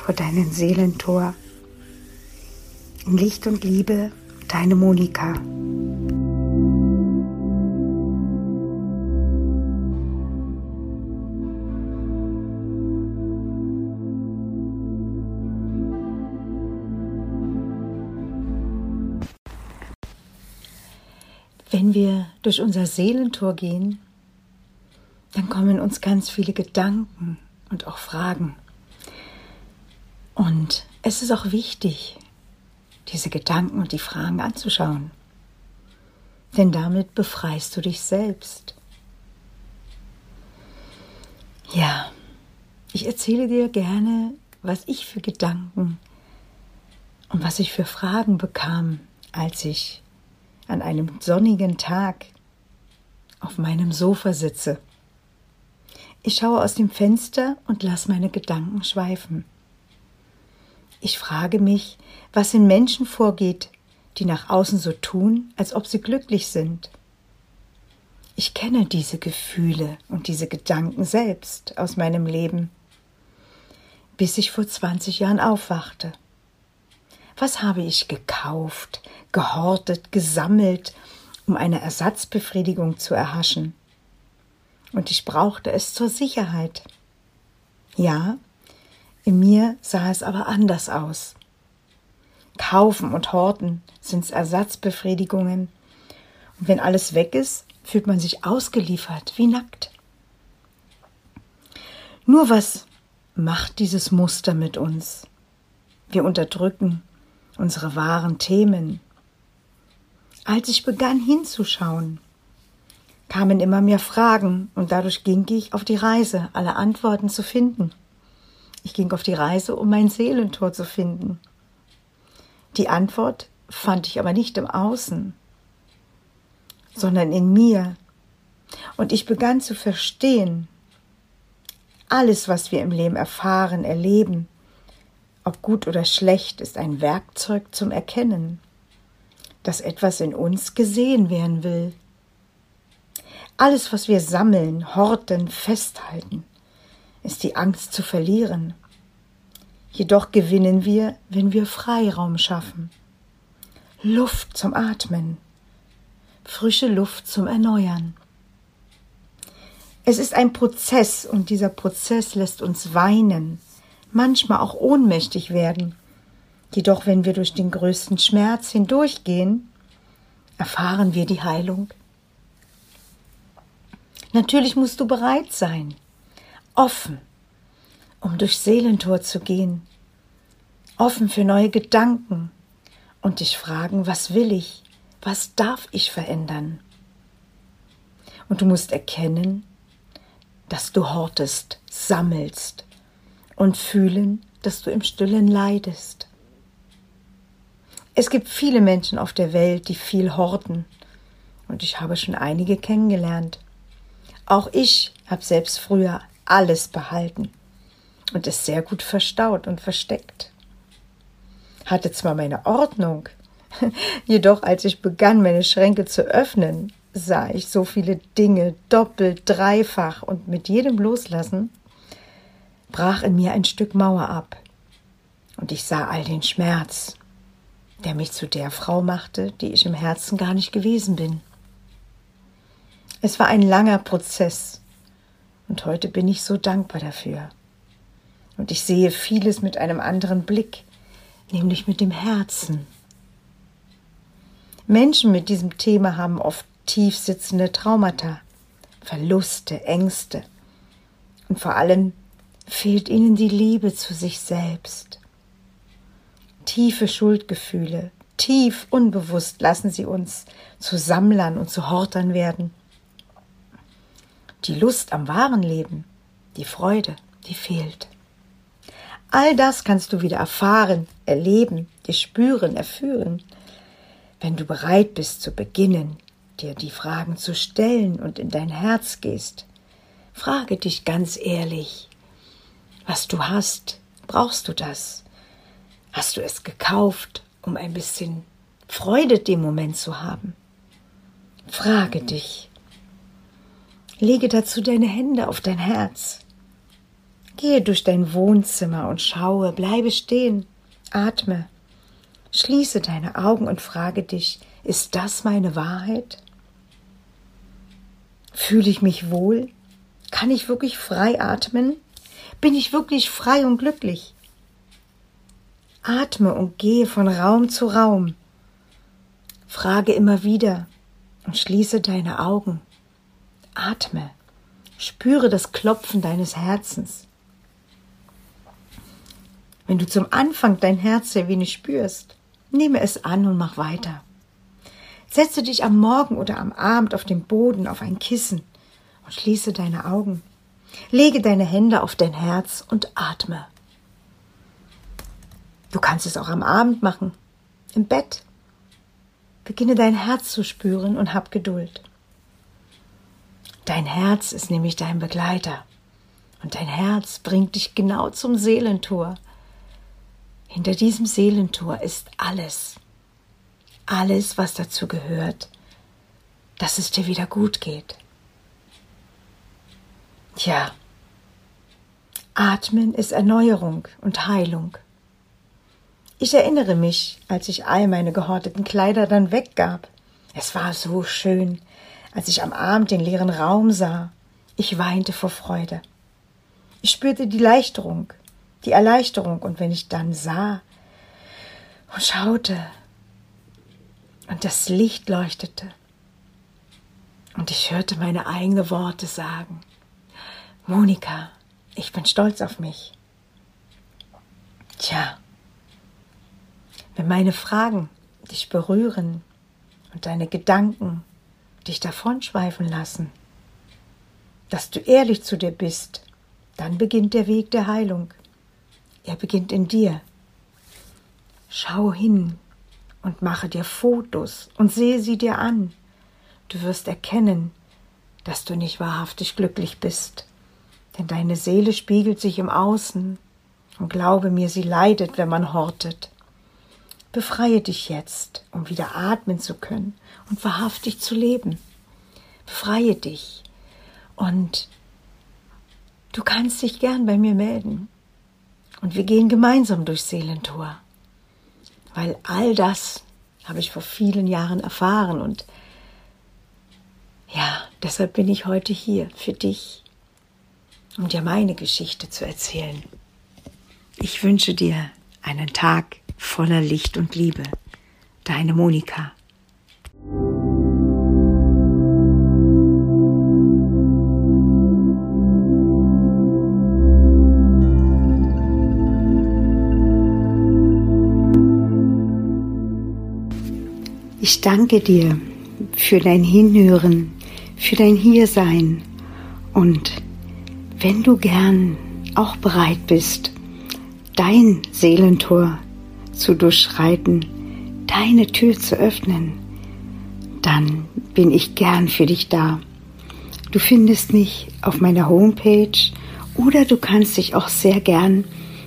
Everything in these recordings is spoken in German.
vor deinem Seelentor. In Licht und Liebe, deine Monika. Wenn wir durch unser Seelentor gehen, dann kommen uns ganz viele Gedanken und auch Fragen. Und es ist auch wichtig, diese Gedanken und die Fragen anzuschauen. Denn damit befreist du dich selbst. Ja, ich erzähle dir gerne, was ich für Gedanken und was ich für Fragen bekam, als ich an einem sonnigen Tag auf meinem Sofa sitze. Ich schaue aus dem Fenster und lasse meine Gedanken schweifen. Ich frage mich, was in Menschen vorgeht, die nach außen so tun, als ob sie glücklich sind. Ich kenne diese Gefühle und diese Gedanken selbst aus meinem Leben, bis ich vor 20 Jahren aufwachte. Was habe ich gekauft, gehortet, gesammelt, um eine Ersatzbefriedigung zu erhaschen? Und ich brauchte es zur Sicherheit. Ja, in mir sah es aber anders aus. Kaufen und Horten sind Ersatzbefriedigungen. Und wenn alles weg ist, fühlt man sich ausgeliefert, wie nackt. Nur was macht dieses Muster mit uns? Wir unterdrücken unsere wahren Themen. Als ich begann hinzuschauen, kamen immer mehr Fragen und dadurch ging ich auf die Reise, alle Antworten zu finden. Ich ging auf die Reise, um mein Seelentor zu finden. Die Antwort fand ich aber nicht im Außen, sondern in mir. Und ich begann zu verstehen, alles, was wir im Leben erfahren, erleben, ob gut oder schlecht, ist ein Werkzeug zum Erkennen, dass etwas in uns gesehen werden will. Alles, was wir sammeln, horten, festhalten, ist die Angst zu verlieren. Jedoch gewinnen wir, wenn wir Freiraum schaffen. Luft zum Atmen, frische Luft zum Erneuern. Es ist ein Prozess und dieser Prozess lässt uns weinen, manchmal auch ohnmächtig werden. Jedoch, wenn wir durch den größten Schmerz hindurchgehen, erfahren wir die Heilung. Natürlich musst du bereit sein, offen, um durch Seelentor zu gehen, offen für neue Gedanken und dich fragen, was will ich, was darf ich verändern? Und du musst erkennen, dass du hortest, sammelst und fühlen, dass du im stillen leidest. Es gibt viele Menschen auf der Welt, die viel horten, und ich habe schon einige kennengelernt. Auch ich habe selbst früher alles behalten und es sehr gut verstaut und versteckt. hatte zwar meine Ordnung, jedoch als ich begann, meine Schränke zu öffnen, sah ich so viele Dinge doppelt, dreifach und mit jedem Loslassen brach in mir ein Stück Mauer ab und ich sah all den Schmerz, der mich zu der Frau machte, die ich im Herzen gar nicht gewesen bin. Es war ein langer Prozess und heute bin ich so dankbar dafür. Und ich sehe vieles mit einem anderen Blick, nämlich mit dem Herzen. Menschen mit diesem Thema haben oft tief sitzende Traumata, Verluste, Ängste und vor allem fehlt ihnen die Liebe zu sich selbst. Tiefe Schuldgefühle, tief unbewusst lassen sie uns zu Sammlern und zu Hortern werden. Die Lust am wahren Leben, die Freude, die fehlt. All das kannst du wieder erfahren, erleben, dir spüren, erfühlen, wenn du bereit bist zu beginnen, dir die Fragen zu stellen und in dein Herz gehst. Frage dich ganz ehrlich, was du hast, brauchst du das? Hast du es gekauft, um ein bisschen Freude dem Moment zu haben? Frage dich, Lege dazu deine Hände auf dein Herz. Gehe durch dein Wohnzimmer und schaue, bleibe stehen, atme. Schließe deine Augen und frage dich, ist das meine Wahrheit? Fühle ich mich wohl? Kann ich wirklich frei atmen? Bin ich wirklich frei und glücklich? Atme und gehe von Raum zu Raum. Frage immer wieder und schließe deine Augen. Atme. Spüre das Klopfen deines Herzens. Wenn du zum Anfang dein Herz sehr wenig spürst, nehme es an und mach weiter. Setze dich am Morgen oder am Abend auf den Boden auf ein Kissen und schließe deine Augen. Lege deine Hände auf dein Herz und atme. Du kannst es auch am Abend machen, im Bett. Beginne dein Herz zu spüren und hab Geduld. Dein Herz ist nämlich dein Begleiter. Und dein Herz bringt dich genau zum Seelentor. Hinter diesem Seelentor ist alles. Alles, was dazu gehört, dass es dir wieder gut geht. Tja, Atmen ist Erneuerung und Heilung. Ich erinnere mich, als ich all meine gehorteten Kleider dann weggab. Es war so schön, als ich am Abend den leeren Raum sah. Ich weinte vor Freude. Ich spürte die Leichterung, die Erleichterung, und wenn ich dann sah und schaute und das Licht leuchtete und ich hörte meine eigenen Worte sagen, Monika, ich bin stolz auf mich. Tja, wenn meine Fragen dich berühren und deine Gedanken dich davonschweifen lassen, dass du ehrlich zu dir bist, dann beginnt der Weg der Heilung. Er beginnt in dir. Schau hin und mache dir Fotos und sehe sie dir an. Du wirst erkennen, dass du nicht wahrhaftig glücklich bist, denn deine Seele spiegelt sich im Außen und glaube mir, sie leidet, wenn man hortet. Befreie dich jetzt, um wieder atmen zu können und wahrhaftig zu leben. Befreie dich. Und du kannst dich gern bei mir melden. Und wir gehen gemeinsam durchs Seelentor. Weil all das habe ich vor vielen Jahren erfahren und ja, deshalb bin ich heute hier für dich, um dir meine Geschichte zu erzählen. Ich wünsche dir einen Tag voller Licht und Liebe. Deine Monika. Ich danke dir für dein Hinhören, für dein Hiersein und wenn du gern auch bereit bist, dein Seelentor zu durchschreiten, deine Tür zu öffnen, dann bin ich gern für dich da. Du findest mich auf meiner Homepage oder du kannst dich auch sehr gern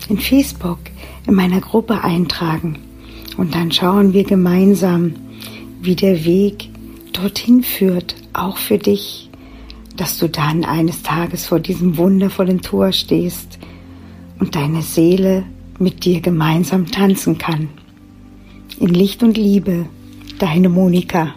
in Facebook in meiner Gruppe eintragen. Und dann schauen wir gemeinsam, wie der Weg dorthin führt, auch für dich, dass du dann eines Tages vor diesem wundervollen Tor stehst und deine Seele mit dir gemeinsam tanzen kann. In Licht und Liebe, deine Monika.